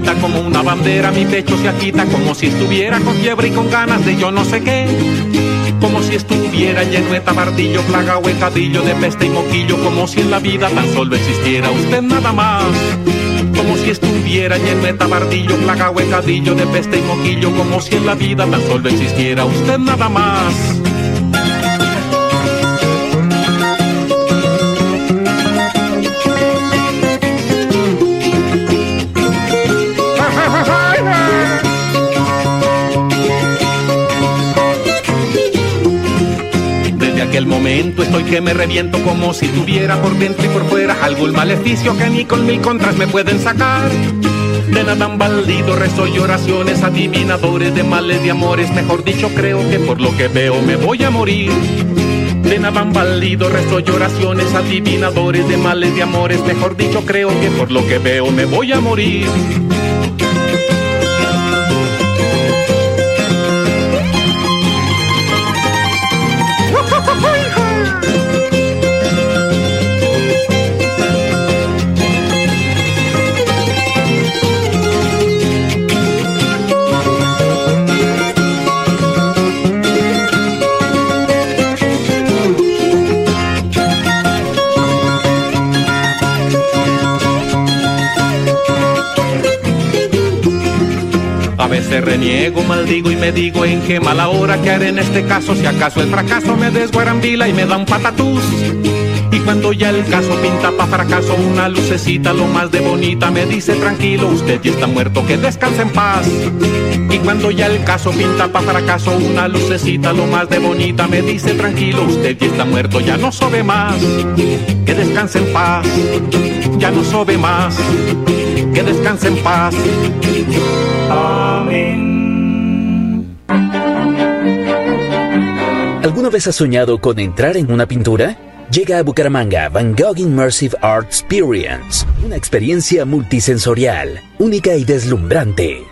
Como una bandera, mi pecho se agita como si estuviera con fiebre y con ganas de yo no sé qué. Como si estuviera lleno de tabardillo, plaga o de peste y moquillo, como si en la vida tan solo existiera usted nada más. Como si estuviera lleno de tabardillo, plaga o de peste y moquillo, como si en la vida tan solo existiera usted nada más. Momento estoy que me reviento como si tuviera por dentro y por fuera algún maleficio que ni con mil contras me pueden sacar. De nada tan baldido rezo y oraciones adivinadores de males de amores, mejor dicho creo que por lo que veo me voy a morir. De nada tan baldido rezo y oraciones adivinadores de males de amores, mejor dicho creo que por lo que veo me voy a morir. Veces reniego, maldigo y me digo en qué mala hora que haré en este caso si acaso el fracaso me desguarambila y me da un patatús. Y cuando ya el caso pinta pa' fracaso una lucecita lo más de bonita me dice tranquilo, usted ya está muerto, que descanse en paz. Y cuando ya el caso pinta pa' fracaso una lucecita lo más de bonita me dice tranquilo, usted ya está muerto, ya no sobe más. Que descanse en paz, ya no sobe más. Que descanse en paz. ¿Alguna vez has soñado con entrar en una pintura? Llega a Bucaramanga Van Gogh Immersive Art Experience, una experiencia multisensorial, única y deslumbrante.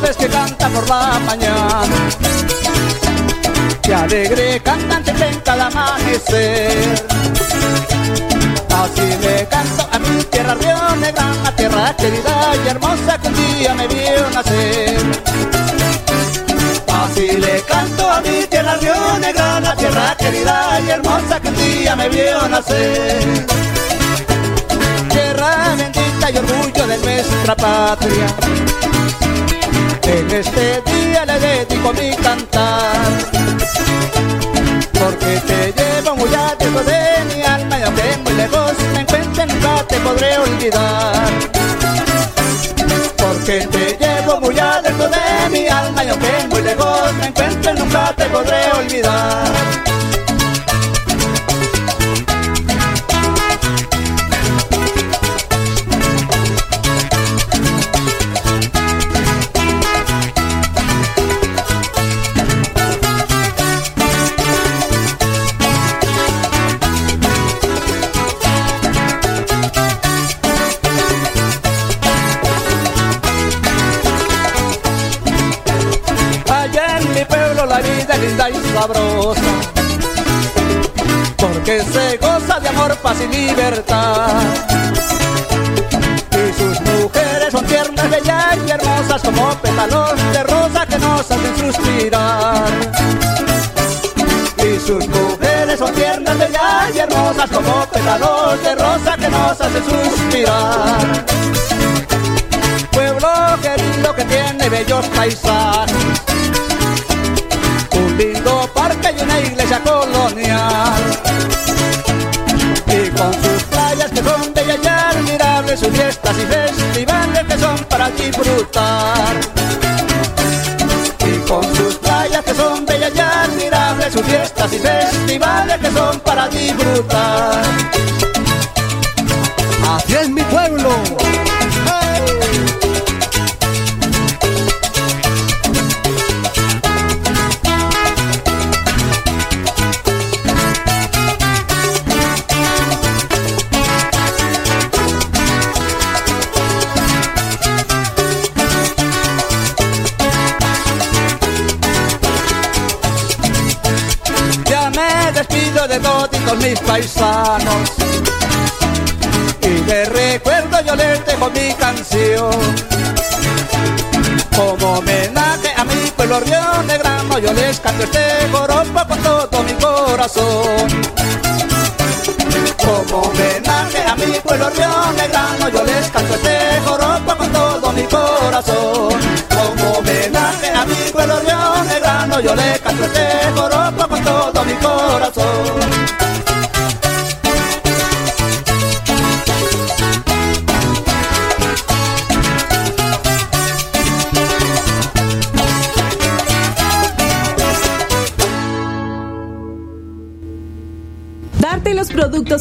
Que canta por la mañana. Que alegre cantante en cada amanecer. Así le canto a mi tierra Río Negra, tierra querida y hermosa que un día me vio nacer. Así le canto a mi tierra Río Negra, la tierra querida y hermosa que un día me vio nacer. Tierra bendita y orgullo de nuestra patria. En este día le dedico mi cantar. Porque te llevo muy adentro de mi alma y aunque muy lejos me encuentre nunca te podré olvidar. Porque te llevo muy adentro de mi alma y aunque muy lejos me encuentre nunca te podré olvidar. Y sabrosa Porque se goza de amor, paz y libertad. Y sus mujeres son tiernas, bellas y hermosas Como pétalos de rosa que nos hacen suspirar. Y sus mujeres son tiernas, bellas y hermosas Como pétalos de rosa que nos hacen suspirar. Pueblo querido que tiene bellos paisajes lindo parque y una iglesia colonial. Y con sus playas que son bellas y admirables, sus fiestas y festivales que son para disfrutar. Y con sus playas que son bellas y admirables, sus fiestas y festivales que son para disfrutar. Así es mi pueblo. Y de recuerdo yo les dejo mi canción. Como homenaje a mi pueblo Río Negrano Yo les canto este joropo con todo mi corazón. Como homenaje a mi pueblo Río Negrano Yo les canto este joropo con todo mi corazón. Como homenaje a mi pueblo Río Negrano Yo les canto este joropo con todo mi corazón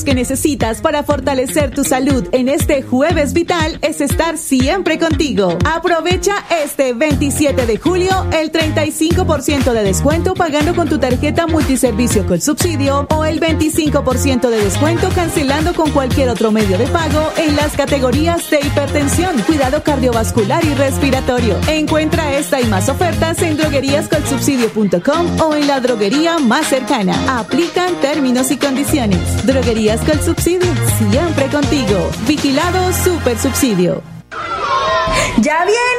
que necesitas para fortalecer tu salud en este jueves vital es estar siempre contigo. Aprovecha este 27 de julio el 35% de descuento pagando con tu tarjeta multiservicio con subsidio o el 25% de descuento cancelando con cualquier otro medio de pago en las categorías de hipertensión, cuidado cardiovascular y respiratorio. Encuentra esta y más ofertas en drogueríascolsubsidio.com o en la droguería más cercana. Aplican términos y condiciones. Droguerías con subsidio, siempre contigo. Vigilado Super Subsidio. Ya viene,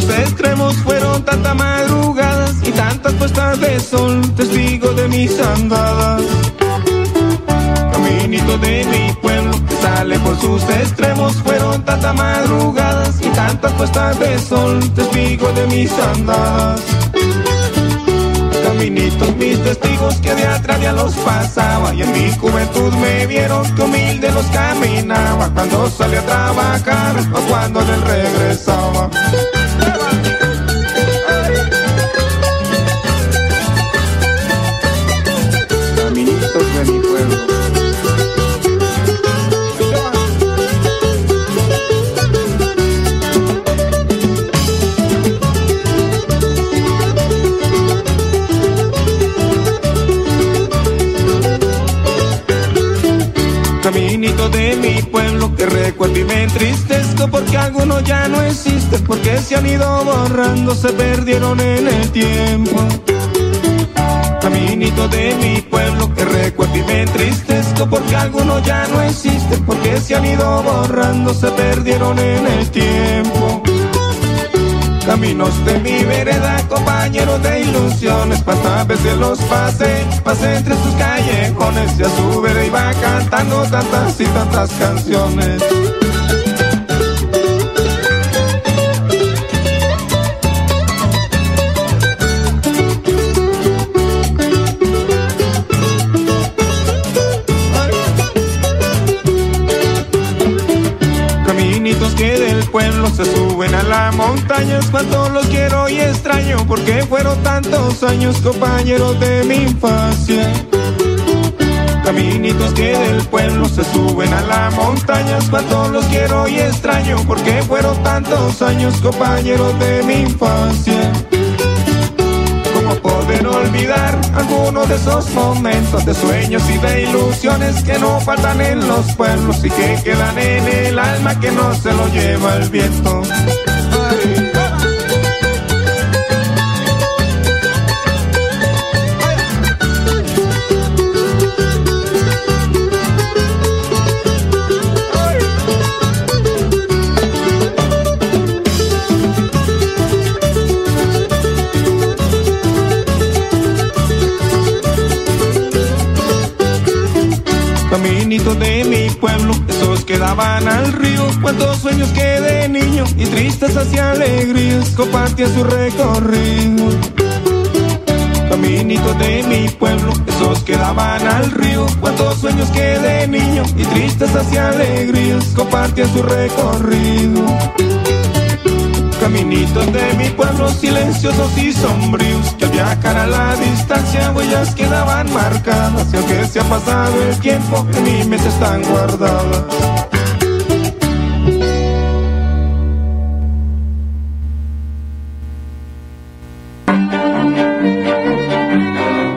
Sus extremos fueron tantas madrugadas y tantas puestas de sol, testigo de mis andadas. Caminito de mi pueblo que sale por sus extremos fueron tantas madrugadas y tantas puestas de sol, testigo de mis andadas caminitos, mis testigos que de atrás ya los pasaba y en mi juventud me vieron que humilde los caminaba cuando salí a trabajar o cuando les regresaba. Ya no existen, porque se han ido borrando, se perdieron en el tiempo. Caminito de mi pueblo que recuerdo y me entristezco porque algunos ya no existen, porque se han ido borrando, se perdieron en el tiempo. Caminos de mi vereda, compañeros de ilusiones, pasaba veces los pasé, pasé entre sus callejones y a su vereda iba cantando tantas y tantas canciones. Montaña es cuando los quiero y extraño porque fueron tantos años compañeros de mi infancia. Caminitos que del pueblo se suben a la montaña es cuando los quiero y extraño porque fueron tantos años compañeros de mi infancia poder olvidar algunos de esos momentos de sueños y de ilusiones que no faltan en los pueblos y que quedan en el alma que no se lo lleva el viento. De mi pueblo, esos que daban al río, cuántos sueños que de niño y tristes hacia alegrías compartía su recorrido. Caminitos de mi pueblo, esos que daban al río, cuántos sueños que de niño y tristes hacia alegrías compartía su recorrido. Caminitos de mi pueblo silenciosos y sombríos Que al viajar a la distancia huellas quedaban marcadas Y aunque se ha pasado el tiempo en mi están guardadas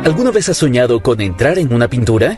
¿Alguna vez has soñado con entrar en una pintura?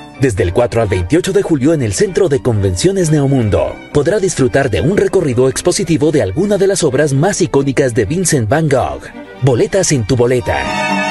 Desde el 4 al 28 de julio en el Centro de Convenciones Neomundo, podrá disfrutar de un recorrido expositivo de alguna de las obras más icónicas de Vincent Van Gogh. Boletas en tu boleta.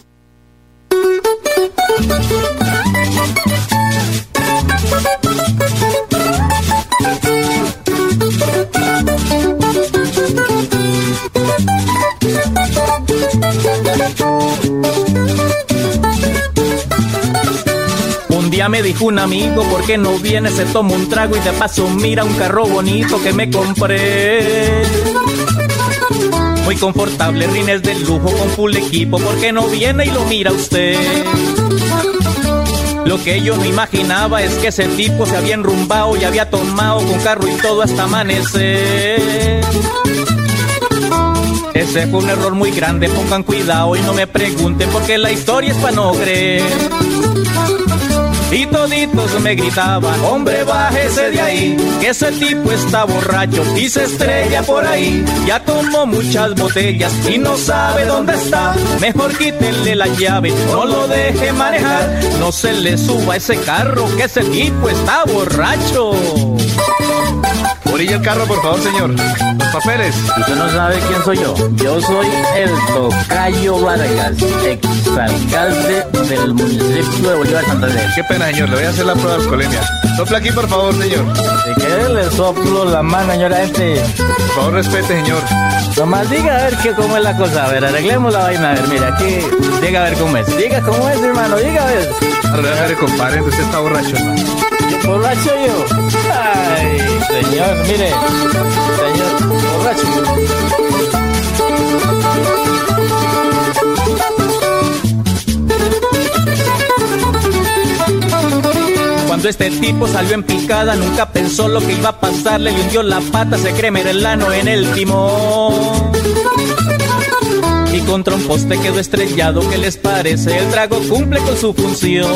Día me dijo un amigo, ¿por qué no viene? Se toma un trago y de paso mira un carro bonito que me compré. Muy confortable, rines de lujo con full equipo, ¿por qué no viene y lo mira usted? Lo que yo no imaginaba es que ese tipo se había enrumbado y había tomado con carro y todo hasta amanecer. Ese fue un error muy grande, pongan cuidado y no me pregunten porque la historia es para no creer. Y toditos me gritaban, hombre bájese de ahí, que ese tipo está borracho y se estrella por ahí. Ya tomó muchas botellas y no sabe dónde está. Mejor quítenle la llave, no lo deje manejar. No se le suba ese carro, que ese tipo está borracho. Orilla el carro, por favor, señor. Los papeles. Usted no sabe quién soy yo. Yo soy el Tocayo Vargas, exalcalde del municipio de Bolívar Santander. Qué pena, señor. Le voy a hacer la prueba de alcoholemia. Sopla aquí, por favor, señor. ¿De qué le soplo la mano, señora gente? Por favor, respete, señor. Nomás diga a ver qué, cómo es la cosa. A ver, arreglemos la vaina. A ver, mira, aquí. Diga a ver cómo es. Diga cómo es, hermano. Diga a ver. Arreglame, compadre. Usted está borracho, hermano. ¿Borracho yo? Ay, señor, mire. Señor, borracho. Cuando este tipo salió en picada, nunca pensó lo que iba a pasarle. Le hundió la pata, se cree merelano en el timón. Contra un poste quedó estrellado, ¿qué les parece? El trago cumple con su función.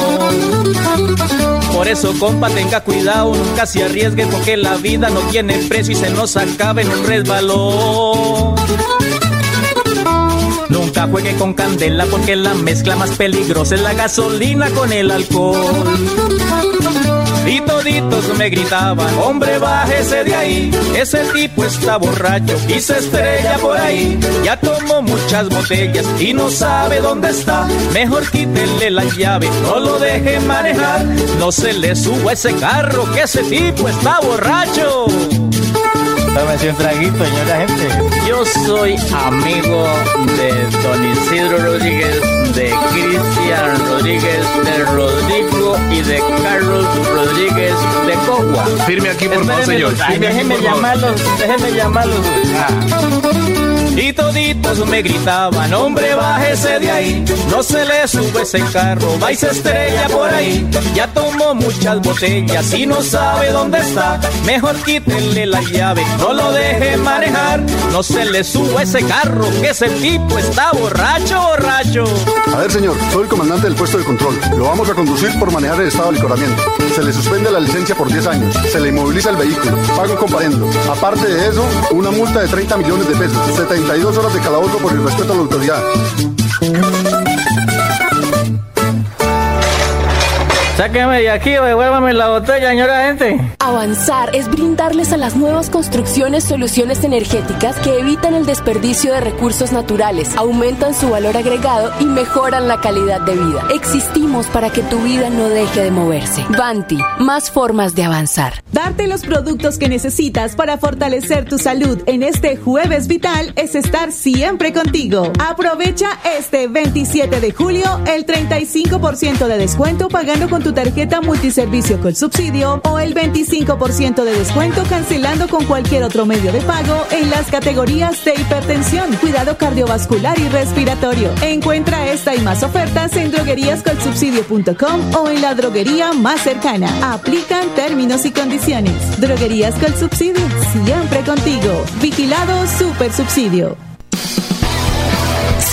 Por eso, compa, tenga cuidado, nunca se arriesgue porque la vida no tiene precio y se nos acaba en un resbalón. Nunca juegue con candela porque la mezcla más peligrosa es la gasolina con el alcohol. Y toditos me gritaban, hombre bájese de ahí, ese tipo está borracho y se estrella por ahí. Ya tomó muchas botellas y no sabe dónde está, mejor quítenle la llave, no lo deje manejar, no se le suba ese carro que ese tipo está borracho. Tómese un traguito, señora gente. Yo soy amigo de Don Isidro Rodríguez, de Cristian Rodríguez, de Rodrigo y de Carlos Rodríguez de Cogua. Firme aquí, por favor, señor. Firme aquí, déjeme por favor. llamarlos, déjeme llamarlos. Y toditos me gritaban, hombre, bájese de ahí, no se le sube ese carro, va y se estrella por ahí. Ya tomó muchas botellas y no sabe dónde está, mejor quítenle la llave, no lo deje manejar, no se le suba ese carro, que ese tipo está borracho, borracho. A ver, señor, soy el comandante del puesto de control. Lo vamos a conducir por manejar el estado de licoramiento. Se le suspende la licencia por 10 años. Se le inmoviliza el vehículo. Pago comparendo. Aparte de eso, una multa de 30 millones de pesos. 72 horas de calabozo por irrespeto a la autoridad. Sáqueme de aquí o devuélvame la botella, señora gente. Avanzar es brindarles a las nuevas construcciones soluciones energéticas que evitan el desperdicio de recursos naturales, aumentan su valor agregado y mejoran la calidad de vida. Existimos para que tu vida no deje de moverse. Banti, más formas de avanzar. Darte los productos que necesitas para fortalecer tu salud en este jueves vital es estar siempre contigo. Aprovecha este 27 de julio el 35% de descuento pagando con tu tarjeta multiservicio con subsidio o el 25% de descuento cancelando con cualquier otro medio de pago en las categorías de hipertensión, cuidado cardiovascular y respiratorio. Encuentra esta y más ofertas en drogueríascolsubsidio.com o en la droguería más cercana. Aplican términos y condiciones. Droguerías con subsidio, siempre contigo. Vigilado Super Subsidio.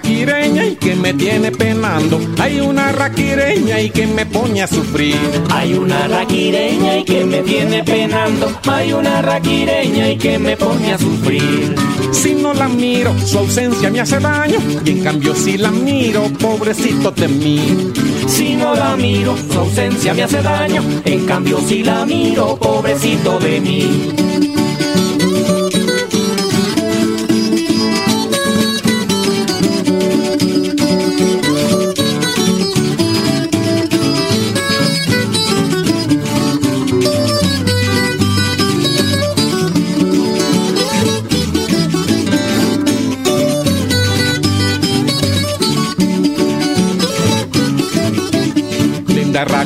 Raquireña y que me tiene penando. Hay una raquireña y que me pone a sufrir. Hay una raquireña y que me tiene penando. Hay una raquireña y que me pone a sufrir. Si no la miro, su ausencia me hace daño. Y en cambio, si la miro, pobrecito de mí. Si no la miro, su ausencia me hace daño. En cambio, si la miro, pobrecito de mí.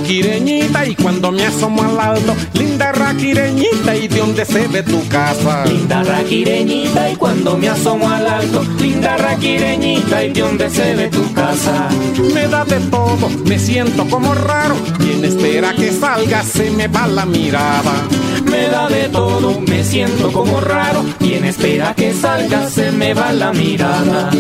Raquireñita y cuando me asomo al alto, linda raquireñita y de dónde se ve tu casa. Linda raquireñita y cuando me asomo al alto, linda raquireñita y de dónde se ve tu casa. Me da de todo, me siento como raro, quien espera que salga se me va la mirada. Me da de todo, me siento como raro, quien espera que salga se me va la mirada.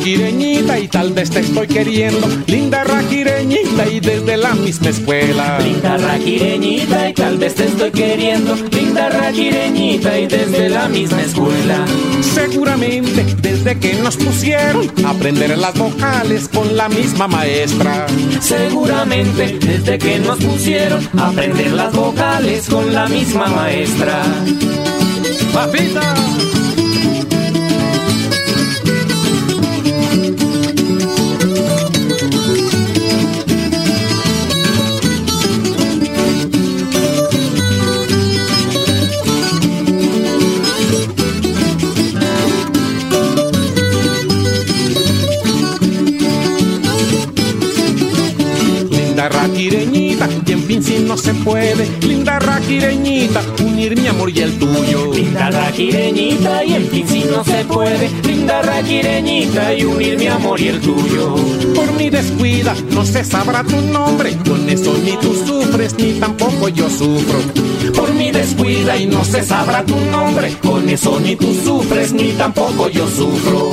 Raquireñita y tal vez te estoy queriendo. Linda raquireñita y desde la misma escuela. Linda raquireñita y tal vez te estoy queriendo. Linda raquireñita y desde la misma escuela. Seguramente desde que nos pusieron a aprender las vocales con la misma maestra. Seguramente desde que nos pusieron a aprender las vocales con la misma maestra. ¡Papita! Se puede, linda raquireñita, unir mi amor y el tuyo. Linda raquireñita y en fin si no se puede, linda raquireñita y unir mi amor y el tuyo. Por mi descuida, no se sabrá tu nombre, con eso ni tú sufres, ni tampoco yo sufro. Por mi descuida y no se sabrá tu nombre, con eso ni tú sufres, ni tampoco yo sufro.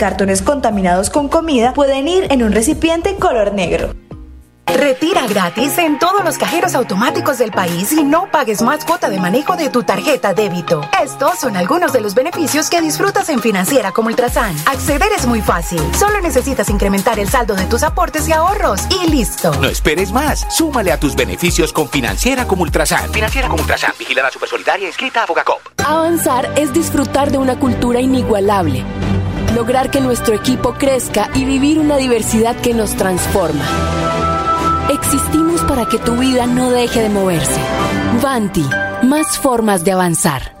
cartones contaminados con comida pueden ir en un recipiente color negro. Retira gratis en todos los cajeros automáticos del país y no pagues más cuota de manejo de tu tarjeta débito. Estos son algunos de los beneficios que disfrutas en Financiera como Ultrasan. Acceder es muy fácil. Solo necesitas incrementar el saldo de tus aportes y ahorros y listo. No esperes más. Súmale a tus beneficios con Financiera como Ultrasan. Financiera como Ultrasan. Vigilada Supersolidaria inscrita a Fogacop. Avanzar es disfrutar de una cultura inigualable, lograr que nuestro equipo crezca y vivir una diversidad que nos transforma. Existimos para que tu vida no deje de moverse. Vanti, más formas de avanzar.